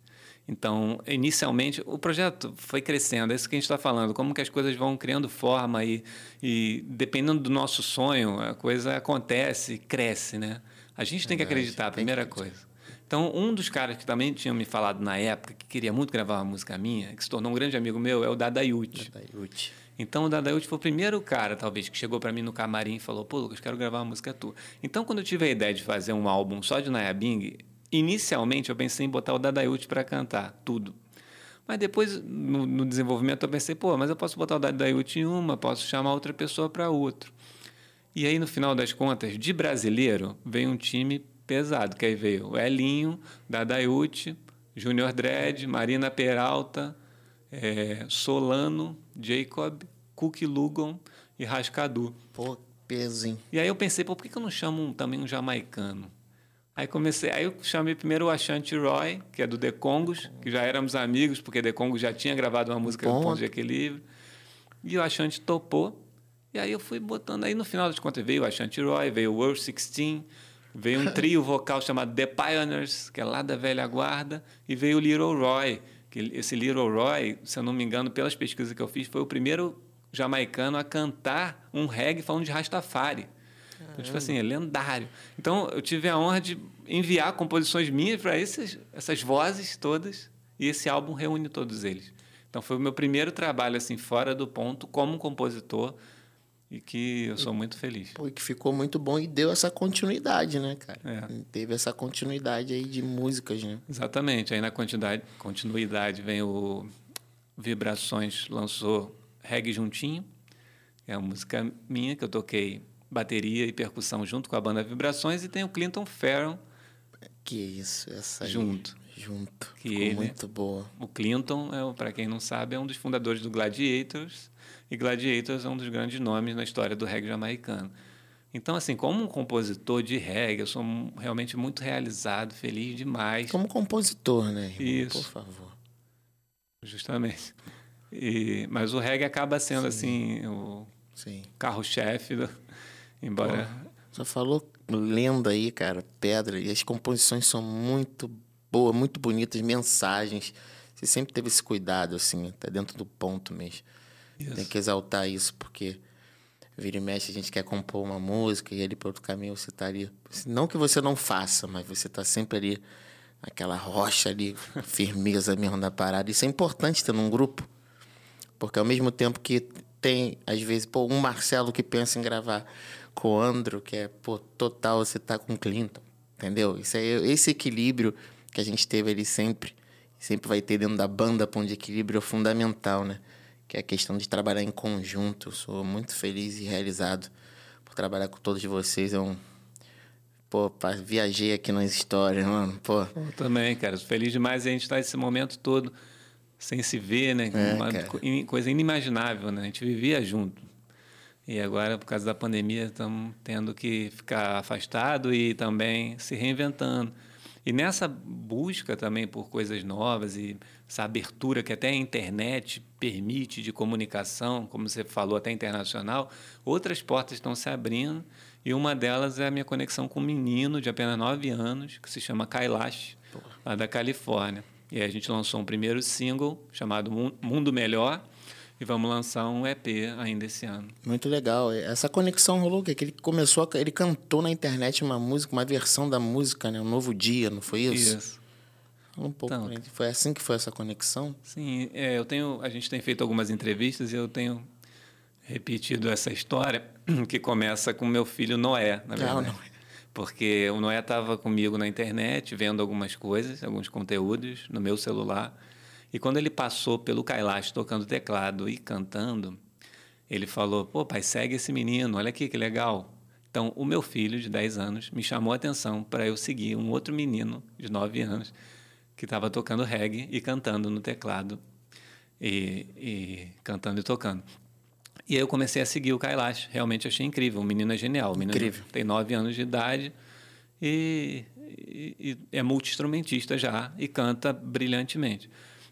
Então, inicialmente, o projeto foi crescendo, é isso que a gente está falando, como que as coisas vão criando forma e, e, dependendo do nosso sonho, a coisa acontece, cresce, né? A gente tem que acreditar, a primeira coisa. Então, um dos caras que também tinha me falado na época, que queria muito gravar uma música minha, que se tornou um grande amigo meu, é o Dadayuti. Dadayuti. Então, o Dadayuti foi o primeiro cara, talvez, que chegou para mim no camarim e falou: pô, Lucas, quero gravar uma música tua. Então, quando eu tive a ideia de fazer um álbum só de Nayabing, inicialmente eu pensei em botar o Dadayuti para cantar tudo. Mas depois, no, no, desenvolvimento, eu pensei: pô, mas eu posso botar o Dadayuti em uma, posso chamar outra pessoa para outro. E aí, no final das contas, de brasileiro, veio um time pesado, que aí veio o Elinho, Dadaiute, Junior Dredd, Marina Peralta, é, Solano, Jacob, Cook Lugon e Rascadu. Pô, peso, hein? E aí eu pensei, pô, por que eu não chamo um, também um jamaicano? Aí comecei, aí eu chamei primeiro o Ashanti Roy, que é do The Congos, que já éramos amigos, porque The Congos já tinha gravado uma música do Ponto de Equilíbrio. E o Ashanti topou. E aí eu fui botando, aí no final das contas veio o Ashanti Roy, veio o World 16, veio um trio vocal chamado The Pioneers, que é lá da velha guarda, e veio o Little Roy, que esse Little Roy, se eu não me engano, pelas pesquisas que eu fiz, foi o primeiro jamaicano a cantar um reggae falando de Rastafari. Então, tipo assim, é lendário. Então, eu tive a honra de enviar composições minhas para essas vozes todas e esse álbum reúne todos eles. Então, foi o meu primeiro trabalho, assim, fora do ponto, como compositor e que eu sou muito feliz. Pô, que ficou muito bom e deu essa continuidade, né, cara? É. Teve essa continuidade aí de músicas, né? Exatamente. Aí na continuidade, continuidade vem o Vibrações, lançou Reggae Juntinho, que é uma música minha que eu toquei bateria e percussão junto com a banda Vibrações, e tem o Clinton Farron. Que isso, essa aí, Junto. Junto. Que Ficou ele, muito boa. O Clinton, é, para quem não sabe, é um dos fundadores do Gladiators, e Gladiators é um dos grandes nomes na história do reggae jamaicano. Então, assim, como um compositor de reggae, eu sou realmente muito realizado, feliz demais. Como compositor, né? Irmão? Isso. Por favor. Justamente. E, mas o reggae acaba sendo, Sim. assim, o carro-chefe do, Embora. Pô, só falou lenda aí, cara, pedra. E as composições são muito boas, muito bonitas, mensagens. Você sempre teve esse cuidado, assim, tá dentro do ponto mesmo. Isso. Tem que exaltar isso, porque vira e mexe, a gente quer compor uma música e ali para outro caminho você tá ali. Não que você não faça, mas você tá sempre ali, aquela rocha ali, firmeza mesmo da parada. Isso é importante ter num grupo, porque ao mesmo tempo que tem, às vezes, pô, um Marcelo que pensa em gravar Coandro, que é, pô, total, você tá com Clinton, entendeu? Isso aí, esse equilíbrio que a gente teve ali sempre, sempre vai ter dentro da banda, ponto de equilíbrio é fundamental, né? Que é a questão de trabalhar em conjunto. Eu sou muito feliz e realizado por trabalhar com todos vocês. É um... Pô, viajei aqui nas histórias, mano, pô. Eu também, cara. Feliz demais a gente estar tá nesse momento todo sem se ver, né? É, Uma cara. coisa inimaginável, né? A gente vivia junto. E agora, por causa da pandemia, estamos tendo que ficar afastado e também se reinventando. E nessa busca também por coisas novas e essa abertura que até a internet permite de comunicação, como você falou, até internacional, outras portas estão se abrindo. E uma delas é a minha conexão com um menino de apenas 9 anos, que se chama Kailash, lá da Califórnia. E aí a gente lançou um primeiro single chamado Mundo Melhor, e vamos lançar um EP ainda esse ano. Muito legal. Essa conexão rolou que ele começou, a, ele cantou na internet uma música, uma versão da música, né? Um novo dia, não foi isso? Isso. Um pouco. Então, foi assim que foi essa conexão? Sim, é, eu tenho, a gente tem feito algumas entrevistas e eu tenho repetido essa história que começa com meu filho Noé, na verdade. Não, não. Porque o Noé estava comigo na internet, vendo algumas coisas, alguns conteúdos no meu celular. E quando ele passou pelo Kailash tocando teclado e cantando, ele falou: pô, pai, segue esse menino, olha aqui que legal. Então, o meu filho, de 10 anos, me chamou a atenção para eu seguir um outro menino de 9 anos que estava tocando reggae e cantando no teclado, e, e, cantando e tocando. E aí eu comecei a seguir o Kailash. Realmente achei incrível. O menino é genial. O menino incrível. tem 9 anos de idade e, e, e é multi-instrumentista já e canta brilhantemente.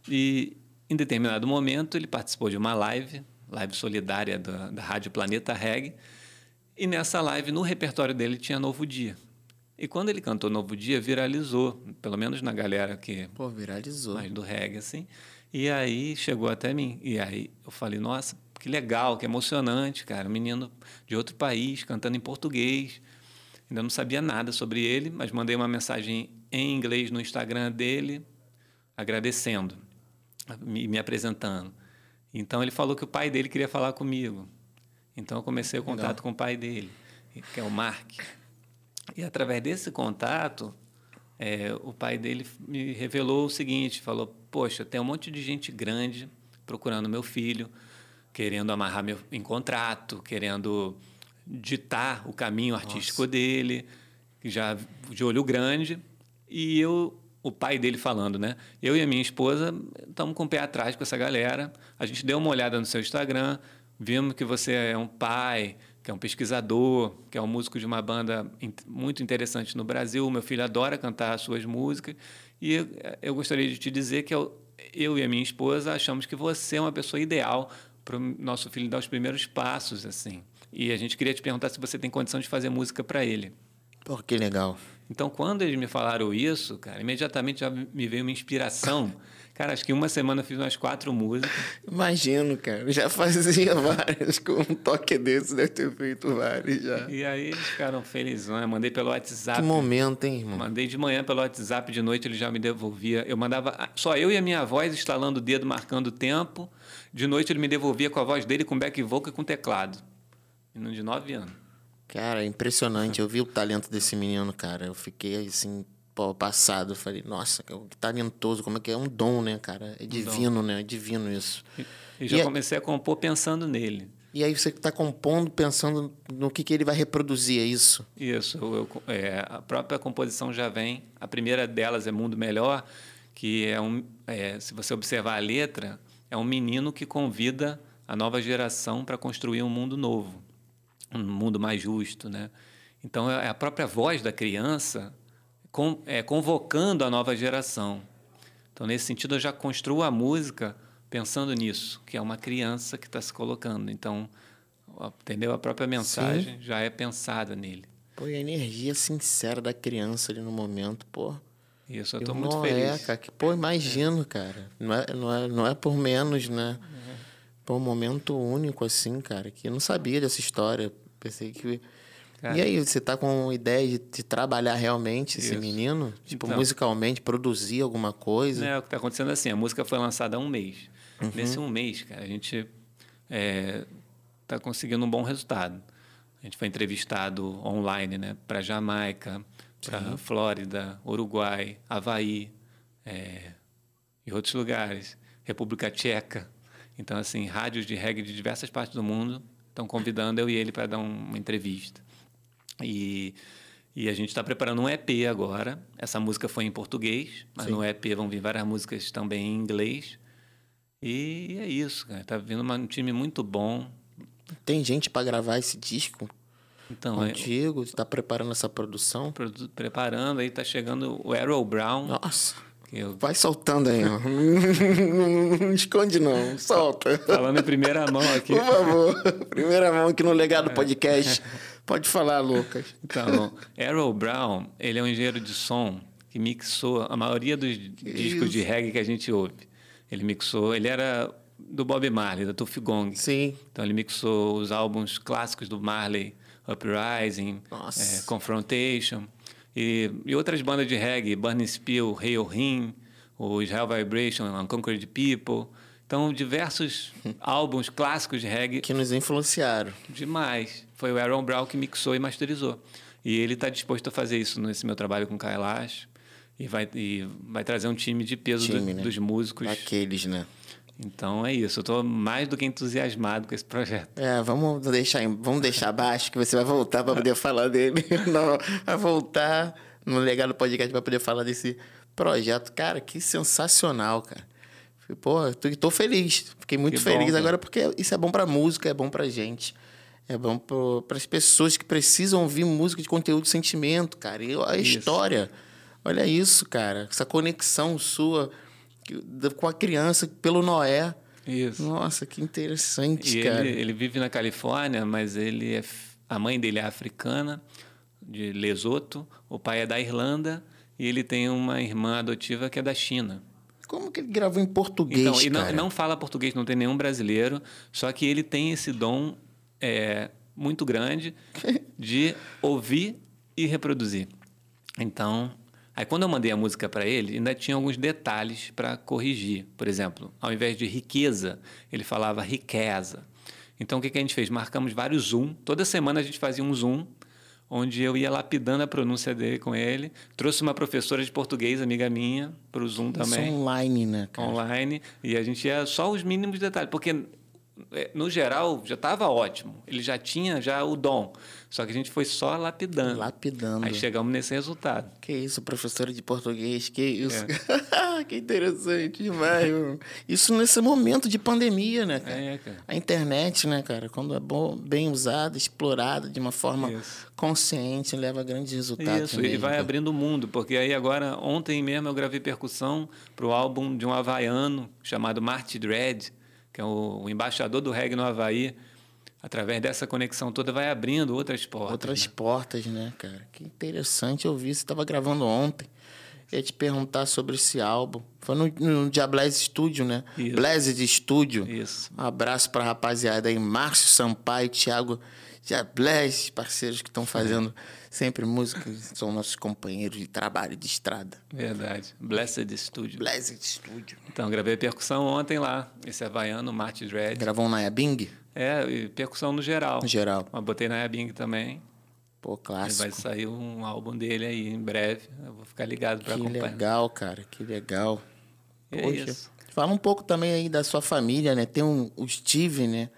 E em determinado momento ele participou de uma live, live solidária da, da Rádio Planeta Reg, e nessa live, no repertório dele, tinha Novo Dia. E quando ele cantou Novo Dia, viralizou, pelo menos na galera que. Pô, viralizou. Mais do reggae, assim. E aí chegou até mim. E aí eu falei, nossa, que legal, que emocionante, cara. Um menino de outro país, cantando em português. Ainda não sabia nada sobre ele, mas mandei uma mensagem em inglês no Instagram dele, agradecendo me, me apresentando. Então ele falou que o pai dele queria falar comigo. Então eu comecei o contato Legal. com o pai dele, que é o Mark. E através desse contato, é, o pai dele me revelou o seguinte: falou, poxa, tem um monte de gente grande procurando meu filho, querendo amarrar meu em contrato, querendo ditar o caminho artístico Nossa. dele, já de olho grande. E eu o pai dele falando, né? Eu e a minha esposa estamos com o pé atrás com essa galera. A gente deu uma olhada no seu Instagram, vimos que você é um pai, que é um pesquisador, que é um músico de uma banda muito interessante no Brasil. O meu filho adora cantar as suas músicas. E eu, eu gostaria de te dizer que eu, eu e a minha esposa achamos que você é uma pessoa ideal para o nosso filho dar os primeiros passos, assim. E a gente queria te perguntar se você tem condição de fazer música para ele. Pô, que legal. Então, quando eles me falaram isso, cara, imediatamente já me veio uma inspiração. Cara, acho que uma semana eu fiz umas quatro músicas. Imagino, cara. Já fazia várias. Com um toque desse, deve ter feito várias já. E aí eles ficaram felizões. Mandei pelo WhatsApp. Que momento, hein, irmão? Mandei de manhã pelo WhatsApp, de noite ele já me devolvia. Eu mandava só eu e a minha voz instalando o dedo, marcando o tempo. De noite ele me devolvia com a voz dele, com back vocal e com teclado. Menino de nove anos. Cara, é impressionante. Eu vi o talento desse menino, cara. Eu fiquei assim, pô, passado. Eu falei, nossa, que talentoso, como é que é? um dom, né, cara? É divino, um né? É divino isso. E, e já e é comecei é... a compor pensando nele. E aí você está compondo pensando no que, que ele vai reproduzir, é isso? Isso. Eu, é, a própria composição já vem. A primeira delas é Mundo Melhor, que é um. É, se você observar a letra, é um menino que convida a nova geração para construir um mundo novo um mundo mais justo, né? Então é a própria voz da criança com, é, convocando a nova geração. Então nesse sentido eu já construo a música pensando nisso, que é uma criança que está se colocando. Então, entendeu? A própria mensagem Sim. já é pensada nele. Pô, e a energia sincera da criança ali no momento, pô. Isso, eu estou muito feliz. É, cara, que, pô, imagino, é. cara. Não é, não, é, não é por menos, né? É. Pô, um momento único assim, cara, que eu não sabia dessa história. Pensei que. Cara. E aí, você tá com ideia de, de trabalhar realmente esse Isso. menino? Tipo, então, musicalmente, produzir alguma coisa? É, o que tá acontecendo é assim, a música foi lançada há um mês. Uhum. Nesse um mês, cara, a gente é, tá conseguindo um bom resultado. A gente foi entrevistado online, né? Para Jamaica, para Flórida, Uruguai, Havaí é, e outros lugares. República Tcheca. Então, assim, rádios de reggae de diversas partes do mundo estão convidando eu e ele para dar uma entrevista. E, e a gente está preparando um EP agora. Essa música foi em português, mas Sim. no EP vão vir várias músicas também em inglês. E é isso, cara. Tá vindo um time muito bom. Tem gente para gravar esse disco? Então, contigo? Você está preparando essa produção? Preparando, aí tá chegando o Arrow Brown. Nossa. Eu... Vai soltando aí, ó. não esconde, não. Solta. Falando em primeira mão aqui. Por favor. Primeira mão aqui no Legado Podcast. Pode falar, Lucas. Então, Arrow Brown, ele é um engenheiro de som que mixou a maioria dos que discos isso? de reggae que a gente ouve. Ele mixou, ele era do Bob Marley, da Tuff Gong. Sim. Então ele mixou os álbuns clássicos do Marley, Uprising, é, Confrontation. E, e outras bandas de reggae, Burning Spill, Hail Him, os Hell Vibration, Unconquered People. Então, diversos álbuns clássicos de reggae. Que nos influenciaram. Demais. Foi o Aaron Brown que mixou e masterizou. E ele está disposto a fazer isso nesse meu trabalho com Kailash. E vai, e vai trazer um time de peso time, do, né? dos músicos. Aqueles, né? Então é isso, eu estou mais do que entusiasmado com esse projeto. É, vamos deixar, vamos deixar abaixo que você vai voltar para poder falar dele. Não, vai voltar no Legado Podcast para poder falar desse projeto. Cara, que sensacional, cara. Pô, tô, tô feliz. Fiquei muito que feliz bom, agora porque isso é bom para música, é bom para gente. É bom para as pessoas que precisam ouvir música de conteúdo de sentimento, cara. E a isso. história. Olha isso, cara. Essa conexão sua com a criança pelo Noé. Isso. Nossa, que interessante, e cara. Ele, ele vive na Califórnia, mas ele é a mãe dele é africana, de Lesoto, o pai é da Irlanda e ele tem uma irmã adotiva que é da China. Como que ele gravou em português, então, e não, não, fala português, não tem nenhum brasileiro, só que ele tem esse dom é, muito grande de ouvir e reproduzir. Então, Aí quando eu mandei a música para ele, ainda tinha alguns detalhes para corrigir. Por exemplo, ao invés de riqueza, ele falava riqueza. Então o que, que a gente fez? Marcamos vários zoom. Toda semana a gente fazia um zoom, onde eu ia lapidando a pronúncia dele com ele. Trouxe uma professora de português, amiga minha, para o zoom também. Isso online, né? Cara? Online. E a gente ia só os mínimos detalhes, porque é, no geral, já estava ótimo. Ele já tinha já o dom. Só que a gente foi só lapidando. Lapidando. Aí chegamos nesse resultado. Que isso, professora de português, que isso. É. que interessante demais. Isso nesse momento de pandemia, né, cara? É, cara. A internet, né, cara, quando é bom, bem usada, explorada de uma forma isso. consciente, leva a grandes resultados. Isso, e vai cara. abrindo o mundo, porque aí agora, ontem mesmo eu gravei percussão para o álbum de um havaiano chamado Marty Dredd, que é o, o embaixador do reggae no Havaí através dessa conexão toda, vai abrindo outras portas. Outras né? portas, né, cara? Que interessante ouvir. Você estava gravando ontem. Eu ia te perguntar sobre esse álbum. Foi no, no Diablese Studio, né? Isso. Blazed Studio. Isso. Um abraço para a rapaziada aí, Márcio Sampaio, Thiago Diablese, parceiros que estão fazendo sempre música, são nossos companheiros de trabalho, de estrada. Verdade. Blessed Studio. Blessed Studio. Então, gravei percussão ontem lá, esse havaiano, Marty Dredd. Gravou um na Bing? É, e percussão no geral. No geral. Mas botei na Bing também. Pô, clássico. vai sair um álbum dele aí em breve. Eu vou ficar ligado para acompanhar. Que legal, cara. Que legal. É Poxa. isso. Fala um pouco também aí da sua família, né? Tem um, o Steven, né?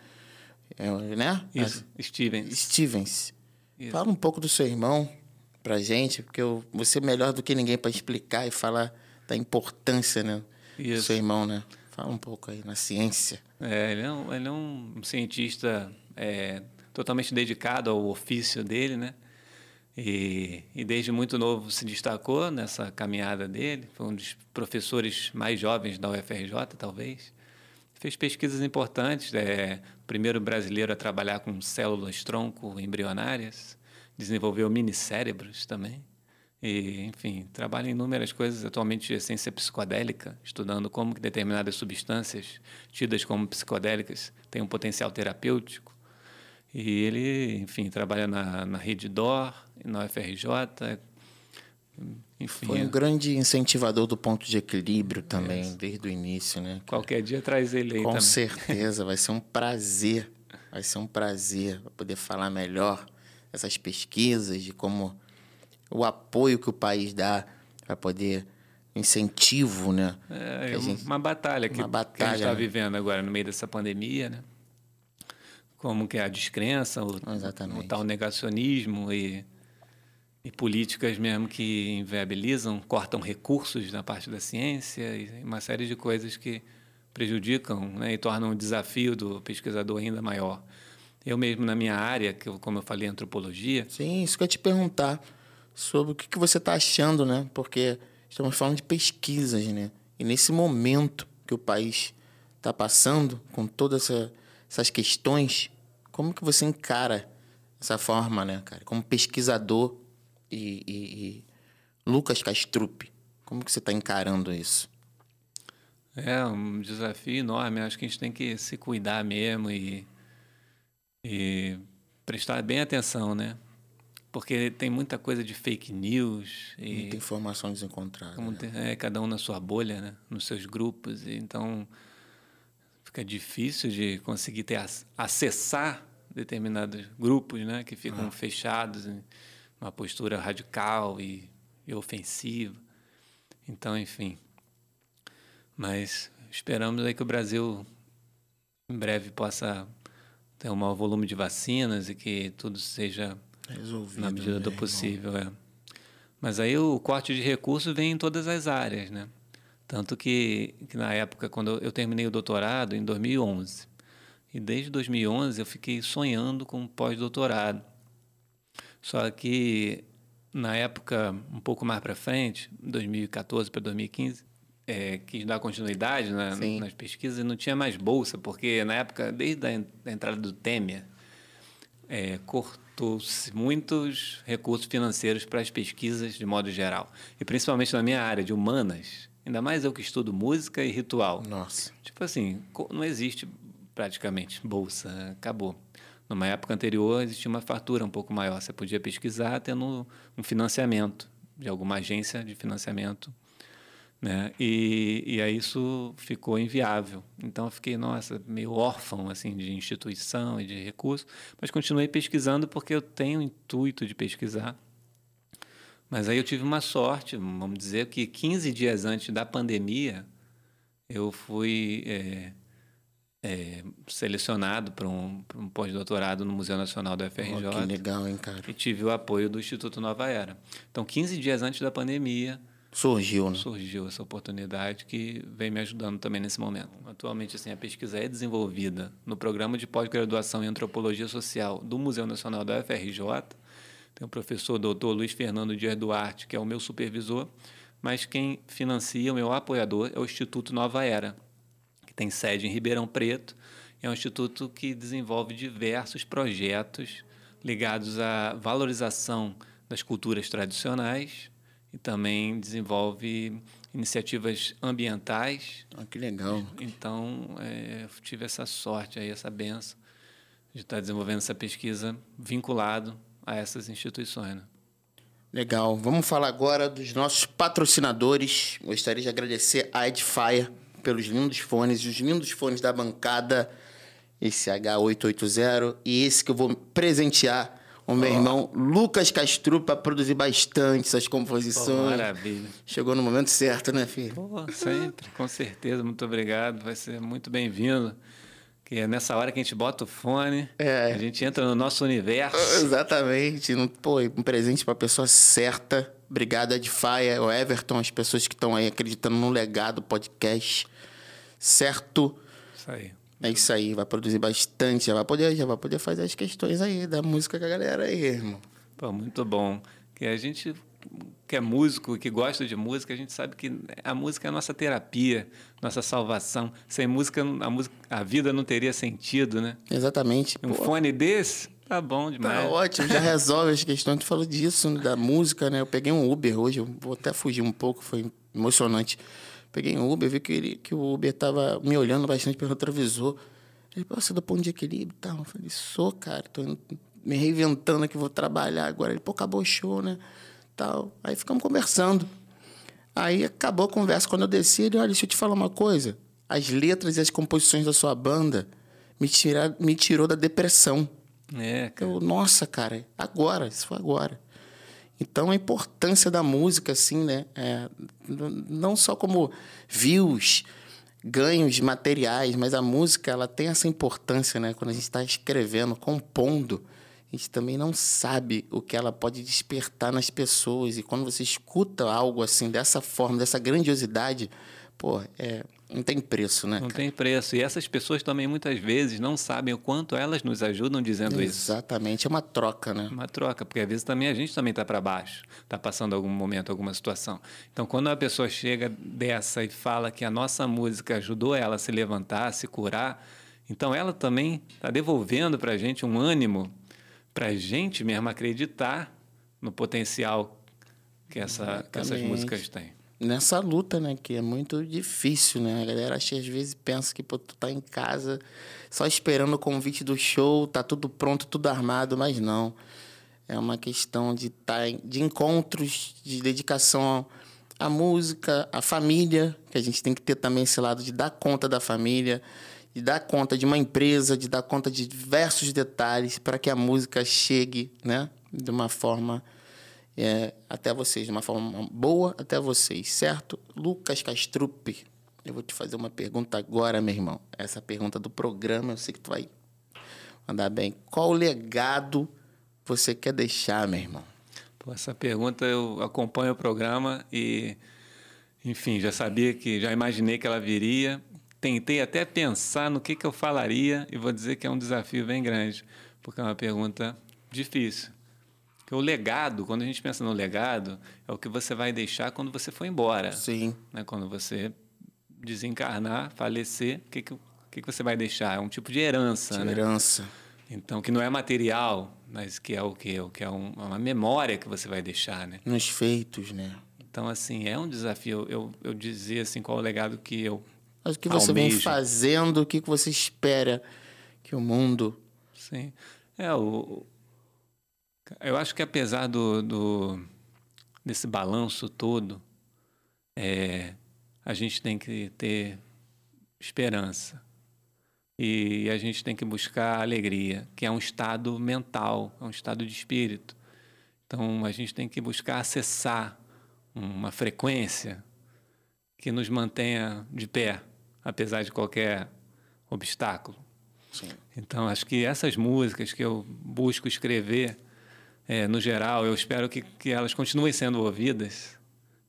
É, né? Isso, As... Stevens. Stevens. Isso. Fala um pouco do seu irmão pra gente, porque eu, você é melhor do que ninguém para explicar e falar da importância, né? Isso. Do seu irmão, né? Fala um pouco aí na ciência. É, ele é um, ele é um cientista é, totalmente dedicado ao ofício dele, né? E, e, desde muito novo se destacou nessa caminhada dele. Foi um dos professores mais jovens da UFRJ, talvez. Fez pesquisas importantes. É primeiro brasileiro a trabalhar com células tronco embrionárias. Desenvolveu minicérebros também. E, enfim, trabalha em inúmeras coisas, atualmente de essência psicodélica, estudando como que determinadas substâncias tidas como psicodélicas têm um potencial terapêutico. E ele, enfim, trabalha na, na rede DOR, na UFRJ, enfim. Foi um grande incentivador do ponto de equilíbrio também, é desde o início, né? Qualquer dia traz ele aí Com também. certeza, vai ser um prazer, vai ser um prazer poder falar melhor essas pesquisas, de como o apoio que o país dá para poder incentivo, né? É, é gente, uma batalha que, uma batalha, que a gente está né? vivendo agora no meio dessa pandemia, né? Como que é a descrença, o, o tal negacionismo e, e políticas mesmo que inviabilizam, cortam recursos na parte da ciência e uma série de coisas que prejudicam né, e tornam o desafio do pesquisador ainda maior. Eu mesmo na minha área, que eu, como eu falei, antropologia. Sim, isso que eu ia te perguntar sobre o que, que você está achando, né? Porque estamos falando de pesquisas, né? E nesse momento que o país está passando, com todas essa, essas questões, como que você encara essa forma, né, cara? Como pesquisador e, e, e Lucas Castrup, como que você está encarando isso? É um desafio enorme. Acho que a gente tem que se cuidar mesmo e, e prestar bem atenção, né? porque tem muita coisa de fake news e muita informação desencontrada né? é, cada um na sua bolha né nos seus grupos então fica difícil de conseguir ter acessar determinados grupos né que ficam ah. fechados uma postura radical e, e ofensiva então enfim mas esperamos aí que o Brasil em breve possa ter um maior volume de vacinas e que tudo seja Resolvido, na medida do possível, é. Mas aí o corte de recursos vem em todas as áreas, né? Tanto que, que na época, quando eu terminei o doutorado, em 2011, e desde 2011 eu fiquei sonhando com pós-doutorado. Só que na época, um pouco mais para frente, 2014 para 2015, é, quis dar continuidade na, nas pesquisas e não tinha mais bolsa, porque na época, desde a entrada do Temer, é, cortou-se muitos recursos financeiros para as pesquisas de modo geral. E principalmente na minha área de humanas, ainda mais eu que estudo música e ritual. Nossa. Tipo assim, não existe praticamente bolsa, acabou. Numa época anterior existia uma fartura um pouco maior. Você podia pesquisar tendo um financiamento de alguma agência de financiamento né? E, e aí isso ficou inviável. Então eu fiquei, nossa, meio órfão assim de instituição e de recurso, mas continuei pesquisando porque eu tenho o intuito de pesquisar. Mas aí eu tive uma sorte, vamos dizer, que 15 dias antes da pandemia, eu fui é, é, selecionado para um, um pós-doutorado no Museu Nacional da FRJ. Oh, que legal, hein, cara? E tive o apoio do Instituto Nova Era. Então, 15 dias antes da pandemia, surgiu, né? surgiu essa oportunidade que vem me ajudando também nesse momento. Atualmente, assim, a pesquisa é desenvolvida no programa de pós-graduação em Antropologia Social do Museu Nacional da FRJ. Tem o professor doutor Luiz Fernando Dias Duarte, que é o meu supervisor, mas quem financia, o meu apoiador, é o Instituto Nova Era, que tem sede em Ribeirão Preto. É um instituto que desenvolve diversos projetos ligados à valorização das culturas tradicionais e também desenvolve iniciativas ambientais. Ah, que legal. Então, é, tive essa sorte aí, essa benção de estar desenvolvendo essa pesquisa vinculado a essas instituições. Né? Legal. Vamos falar agora dos nossos patrocinadores. Gostaria de agradecer a Edfire pelos lindos fones, os lindos fones da bancada, esse H880 e esse que eu vou presentear o meu oh. irmão Lucas Castro para produzir bastante essas composições. Oh, maravilha. Chegou no momento certo, né, filho? Pô, sempre, com certeza. Muito obrigado. Vai ser muito bem-vindo. Que é nessa hora que a gente bota o fone, é. a gente entra no nosso universo. Exatamente. Pô, um presente para a pessoa certa. Obrigado, Edfaia, o Everton, as pessoas que estão aí acreditando no legado podcast. Certo? Isso aí. É isso aí, vai produzir bastante, já vai poder, já vai poder fazer as questões aí da música com a galera aí, irmão. Pô, muito bom. Que a gente que é músico, que gosta de música, a gente sabe que a música é a nossa terapia, nossa salvação. Sem música, a, música, a vida não teria sentido, né? Exatamente. Um Pô. fone desse, tá bom demais. Tá ótimo, já resolve as questões. Tu falou disso, né, da música, né? Eu peguei um Uber hoje, eu vou até fugir um pouco, foi emocionante. Peguei um Uber, vi que, ele, que o Uber tava me olhando bastante pelo retrovisor. Ele, pô, você é do ponto de equilíbrio e tal. Eu falei, sou, cara, tô me reinventando aqui, vou trabalhar agora. Ele, pô, acabou o show, né? tal. Aí ficamos conversando. Aí acabou a conversa. Quando eu desci, ele, olha, deixa eu te falar uma coisa. As letras e as composições da sua banda me, tira, me tirou da depressão. É, cara. Eu, nossa, cara, agora, isso foi agora. Então, a importância da música, assim, né? É, não só como views, ganhos materiais, mas a música, ela tem essa importância, né? Quando a gente está escrevendo, compondo, a gente também não sabe o que ela pode despertar nas pessoas. E quando você escuta algo assim, dessa forma, dessa grandiosidade, pô, é, não tem preço, né? Não cara? tem preço. E essas pessoas também muitas vezes não sabem o quanto elas nos ajudam dizendo Exatamente. isso. Exatamente, é uma troca, né? Uma troca, porque às vezes também a gente também está para baixo, está passando algum momento, alguma situação. Então, quando a pessoa chega dessa e fala que a nossa música ajudou ela a se levantar, a se curar, então ela também está devolvendo para a gente um ânimo para a gente mesmo acreditar no potencial que, essa, que essas músicas têm. Nessa luta, né? Que é muito difícil, né? A galera às vezes pensa que pô, tu tá em casa só esperando o convite do show, tá tudo pronto, tudo armado, mas não. É uma questão de, tá, de encontros, de dedicação à música, à família, que a gente tem que ter também esse lado de dar conta da família, de dar conta de uma empresa, de dar conta de diversos detalhes para que a música chegue, né, de uma forma é, até vocês, de uma forma boa até vocês, certo? Lucas Castrupe, eu vou te fazer uma pergunta agora, meu irmão. Essa pergunta do programa, eu sei que tu vai mandar bem. Qual legado você quer deixar, meu irmão? Pô, essa pergunta eu acompanho o programa e, enfim, já sabia que, já imaginei que ela viria tentei até pensar no que, que eu falaria e vou dizer que é um desafio bem grande, porque é uma pergunta difícil. Porque o legado, quando a gente pensa no legado, é o que você vai deixar quando você for embora. Sim. Né? Quando você desencarnar, falecer, o que, que, que, que você vai deixar? É um tipo de herança, de né? herança. Então, que não é material, mas que é o quê? O que é um, uma memória que você vai deixar, né? Nos feitos, né? Então, assim, é um desafio. Eu, eu dizer, assim, qual é o legado que eu mas o que você vem fazendo, o que você espera que o mundo. Sim. É, o, eu acho que apesar do, do desse balanço todo, é, a gente tem que ter esperança. E a gente tem que buscar alegria, que é um estado mental, é um estado de espírito. Então a gente tem que buscar acessar uma frequência que nos mantenha de pé apesar de qualquer obstáculo. Sim. Então, acho que essas músicas que eu busco escrever, é, no geral, eu espero que, que elas continuem sendo ouvidas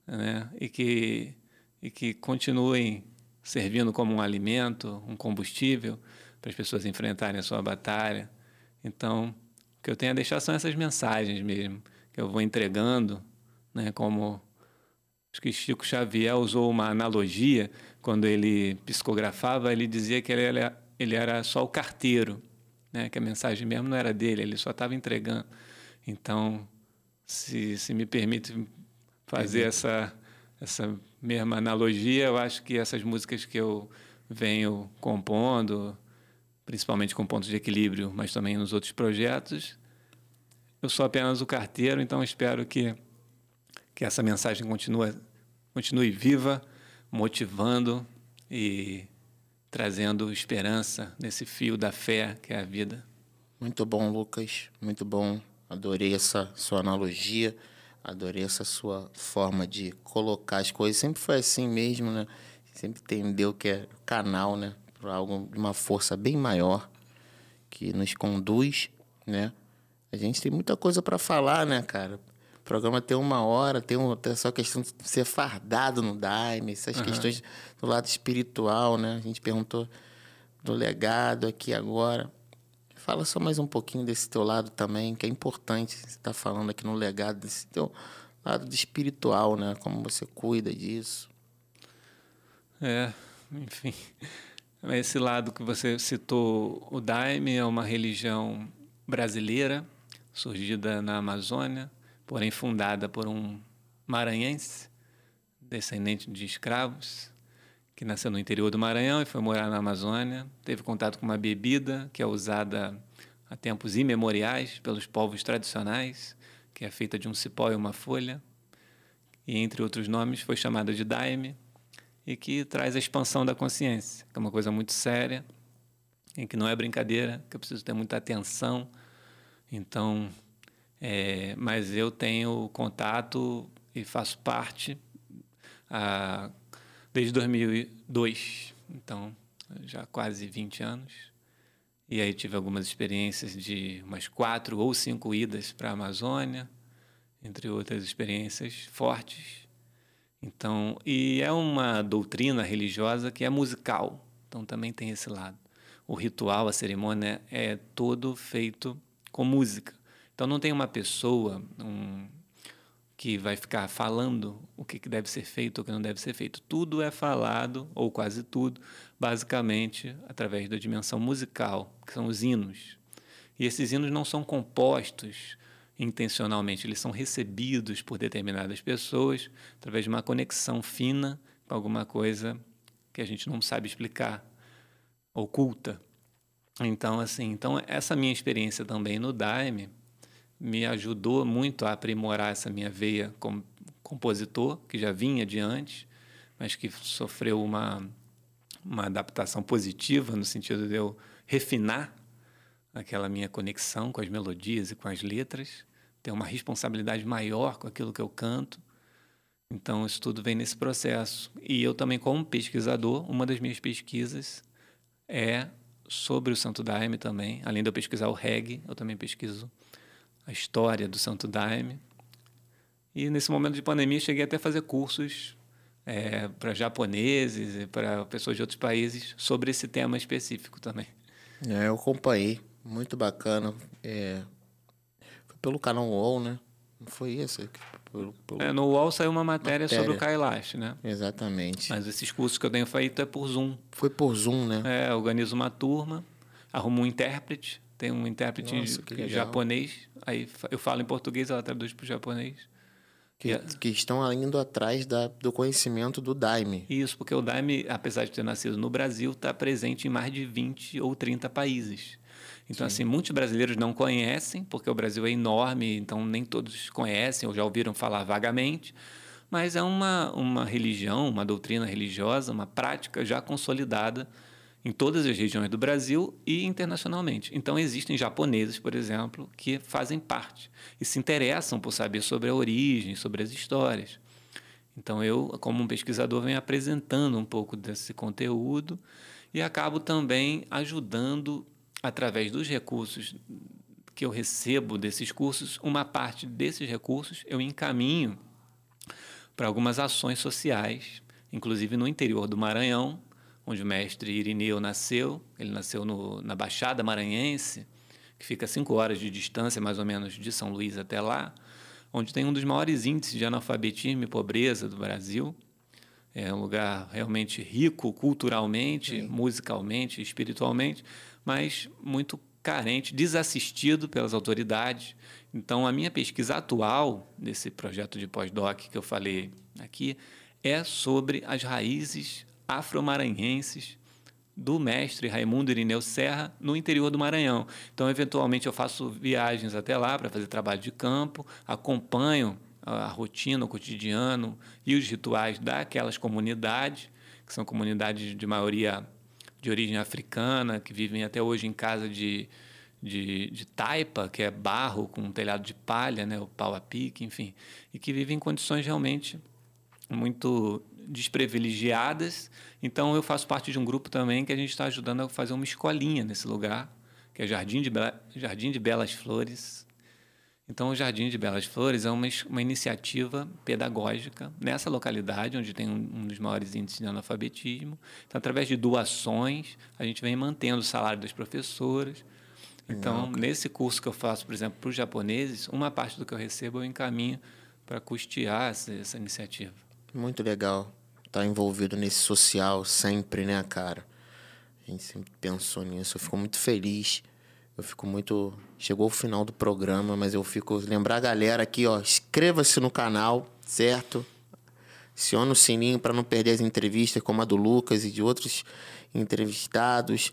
né? e, que, e que continuem servindo como um alimento, um combustível para as pessoas enfrentarem a sua batalha. Então, o que eu tenho a deixar são essas mensagens mesmo, que eu vou entregando, né? como acho que Chico Xavier usou uma analogia quando ele psicografava, ele dizia que ele era, ele era só o carteiro, né? que a mensagem mesmo não era dele, ele só estava entregando. Então, se, se me permite fazer essa, essa mesma analogia, eu acho que essas músicas que eu venho compondo, principalmente com pontos de equilíbrio, mas também nos outros projetos, eu sou apenas o carteiro, então espero que, que essa mensagem continue, continue viva, motivando e trazendo esperança nesse fio da fé que é a vida. Muito bom, Lucas. Muito bom. Adorei essa sua analogia. Adorei essa sua forma de colocar as coisas. Sempre foi assim mesmo, né? Sempre entendeu que é canal, né? Para algo de uma força bem maior que nos conduz, né? A gente tem muita coisa para falar, né, cara? O programa tem uma hora, tem, um, tem essa questão de ser fardado no Daime, essas uhum. questões do lado espiritual, né? A gente perguntou do legado aqui agora. Fala só mais um pouquinho desse teu lado também, que é importante. Você está falando aqui no legado desse teu lado de espiritual, né? Como você cuida disso. É, enfim. Esse lado que você citou, o Daime é uma religião brasileira, surgida na Amazônia, porém fundada por um maranhense, descendente de escravos, que nasceu no interior do Maranhão e foi morar na Amazônia. Teve contato com uma bebida que é usada há tempos imemoriais pelos povos tradicionais, que é feita de um cipó e uma folha, e entre outros nomes foi chamada de daime, e que traz a expansão da consciência, que é uma coisa muito séria, em que não é brincadeira, que eu preciso ter muita atenção. Então, é, mas eu tenho contato e faço parte a desde 2002, então já quase 20 anos. E aí tive algumas experiências de umas quatro ou cinco idas para a Amazônia, entre outras experiências fortes. Então, e é uma doutrina religiosa que é musical, então também tem esse lado. O ritual, a cerimônia é todo feito com música. Então não tem uma pessoa, um, que vai ficar falando o que, deve ser feito ou o que não deve ser feito. Tudo é falado, ou quase tudo, basicamente através da dimensão musical, que são os hinos. E esses hinos não são compostos intencionalmente, eles são recebidos por determinadas pessoas através de uma conexão fina com alguma coisa que a gente não sabe explicar, oculta. Então, assim, então essa minha experiência também no Daime, me ajudou muito a aprimorar essa minha veia como compositor, que já vinha de antes, mas que sofreu uma, uma adaptação positiva no sentido de eu refinar aquela minha conexão com as melodias e com as letras, ter uma responsabilidade maior com aquilo que eu canto. Então, isso tudo vem nesse processo. E eu também, como pesquisador, uma das minhas pesquisas é sobre o Santo Daime também. Além de eu pesquisar o reggae, eu também pesquiso a história do Santo Daime. E nesse momento de pandemia cheguei até a fazer cursos é, para japoneses e para pessoas de outros países sobre esse tema específico também. É, eu acompanhei, muito bacana. É, foi pelo canal UOL, né? Não foi isso? Pelo, pelo... É, no UOL saiu uma matéria, matéria, sobre o Kailash, né? Exatamente. Mas esses cursos que eu tenho feito é por Zoom. Foi por Zoom, né? É, organizo uma turma, arrumo um intérprete, tem um intérprete Nossa, japonês, aí eu falo em português, ela traduz para o japonês. Que, é que, estão indo atrás da, do conhecimento do Daime. Isso, porque o Daime, apesar de ter nascido no Brasil, está presente em mais de 20 ou 30 países. Então, Sim. assim, muitos brasileiros não conhecem, porque o Brasil é enorme, então nem todos conhecem ou já ouviram falar vagamente. Mas é uma, uma religião, uma doutrina religiosa, uma prática já consolidada em todas as regiões do Brasil e internacionalmente. Então, existem japoneses, por exemplo, que fazem parte e se interessam por saber sobre a origem, sobre as histórias. Então, eu, como um pesquisador, venho apresentando um pouco desse conteúdo e acabo também ajudando através dos recursos que eu recebo desses cursos, uma parte desses recursos eu encaminho para algumas ações sociais, inclusive no interior do Maranhão, onde o mestre Irineu nasceu. Ele nasceu no, na Baixada Maranhense, que fica a cinco horas de distância, mais ou menos, de São Luís até lá, onde tem um dos maiores índices de analfabetismo e pobreza do Brasil. É um lugar realmente rico culturalmente, Sim. musicalmente, espiritualmente, mas muito carente, desassistido pelas autoridades. Então, a minha pesquisa atual desse projeto de pós-doc que eu falei aqui é sobre as raízes afro-maranhenses do mestre Raimundo Irineu Serra no interior do Maranhão. Então, eventualmente, eu faço viagens até lá para fazer trabalho de campo, acompanho a rotina, o cotidiano e os rituais daquelas comunidades, que são comunidades de maioria de origem africana, que vivem até hoje em casa de, de, de taipa, que é barro com um telhado de palha, né, o pau a pique, enfim, e que vivem em condições realmente muito desprivilegiadas. Então, eu faço parte de um grupo também que a gente está ajudando a fazer uma escolinha nesse lugar, que é Jardim de, Jardim de Belas Flores. Então, o Jardim de Belas Flores é uma, uma iniciativa pedagógica nessa localidade, onde tem um, um dos maiores índices de analfabetismo. Então, através de doações, a gente vem mantendo o salário das professoras. Então, Não, nesse curso que eu faço, por exemplo, para os japoneses, uma parte do que eu recebo eu encaminho para custear essa, essa iniciativa. Muito legal estar tá envolvido nesse social sempre, né, cara? A gente sempre pensou nisso. Eu fico muito feliz. Eu fico muito. Chegou o final do programa, mas eu fico. Lembrar a galera aqui, ó. Inscreva-se no canal, certo? Aciona o sininho para não perder as entrevistas, como a do Lucas e de outros entrevistados.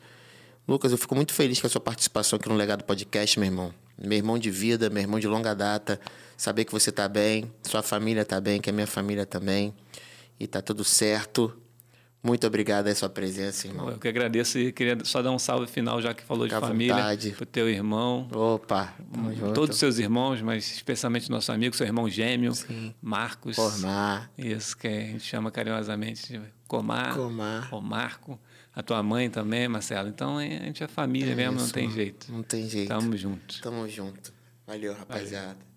Lucas, eu fico muito feliz com a sua participação aqui no Legado Podcast, meu irmão. Meu irmão de vida, meu irmão de longa data saber que você está bem, sua família está bem, que a minha família também. E está tudo certo. Muito obrigado a sua presença, irmão. Eu que agradeço e queria só dar um salve final, já que falou Fica de família. Vontade. Pro teu irmão. Opa, Todos os seus irmãos, mas especialmente nosso amigo, seu irmão gêmeo, Sim. Marcos. Comar. Isso, que a gente chama carinhosamente de Comar. Comar. Ou Marco. A tua mãe também, Marcelo. Então a gente é família é mesmo, isso, não tem jeito. Não tem jeito. Tamo junto. Tamo junto. Valeu, rapaziada. Valeu.